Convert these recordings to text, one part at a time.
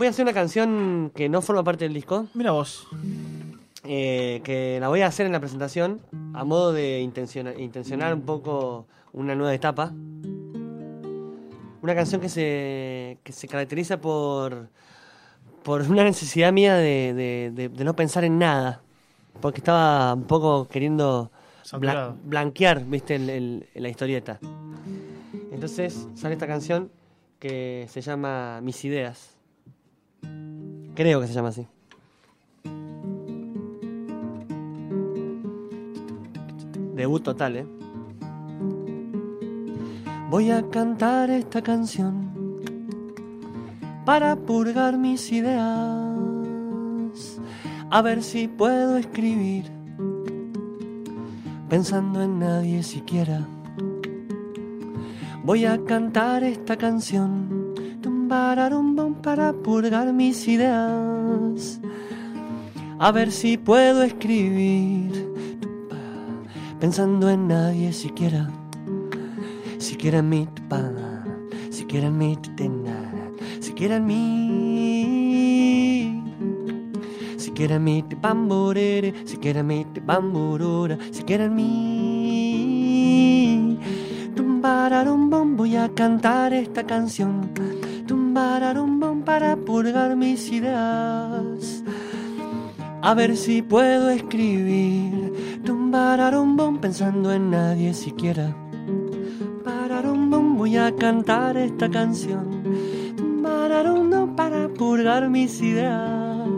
voy a hacer una canción que no forma parte del disco. Mira vos. eh, que la voy a hacer en la presentación a modo de intencionar, intencionar un poco una nueva etapa. Una canción que se, que se caracteriza por, por una necesidad mía de, de- de- de no pensar en nada. Porque estaba un poco queriendo bla- blanquear, viste, el- el- la historieta. Entonces sale esta canción que se llama Mis Ideas. Creo que se llama así. Debut total, ¿eh? Voy a cantar esta canción para purgar mis ideas. A ver si puedo escribir pensando en nadie siquiera. Voy a cantar esta canción tumbararumbum, para purgar mis ideas. A ver si puedo escribir pensando en nadie siquiera. Siquiera en mí, tupa, siquiera en mí, tutena, siquiera en mí. Siquiera en te bamborere, siquiera en te bamborora, siquiera en mí. Tumbararumbum, voy a cantar esta canción. Para purgar mis ideas. A ver si puedo escribir. Tumbararumbum pensando en nadie siquiera. Pararumbum, voy a cantar esta canción. Tumbararumbum para purgar mis ideas.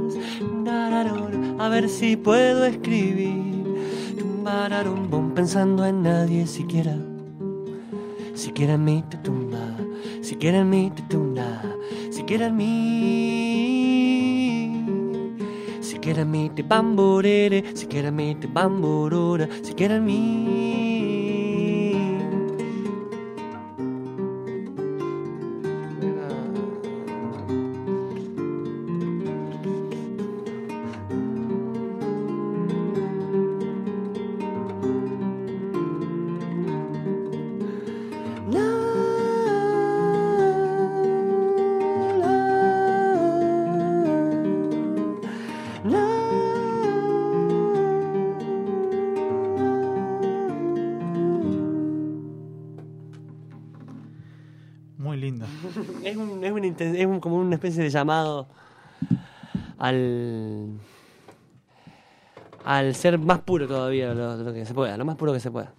A ver si puedo escribir. Tumbararumbum pensando en nadie siquiera. Siquiera en mí te tumba, siquiera en mí te tumba, siquiera en mí. Siquiera en mí te bamborere, siquiera en mí te bamborora, siquiera en mí. Es, un, es, un es un- como una especie de llamado al al ser más puro todavía, lo, lo que se pueda, lo más puro que se pueda.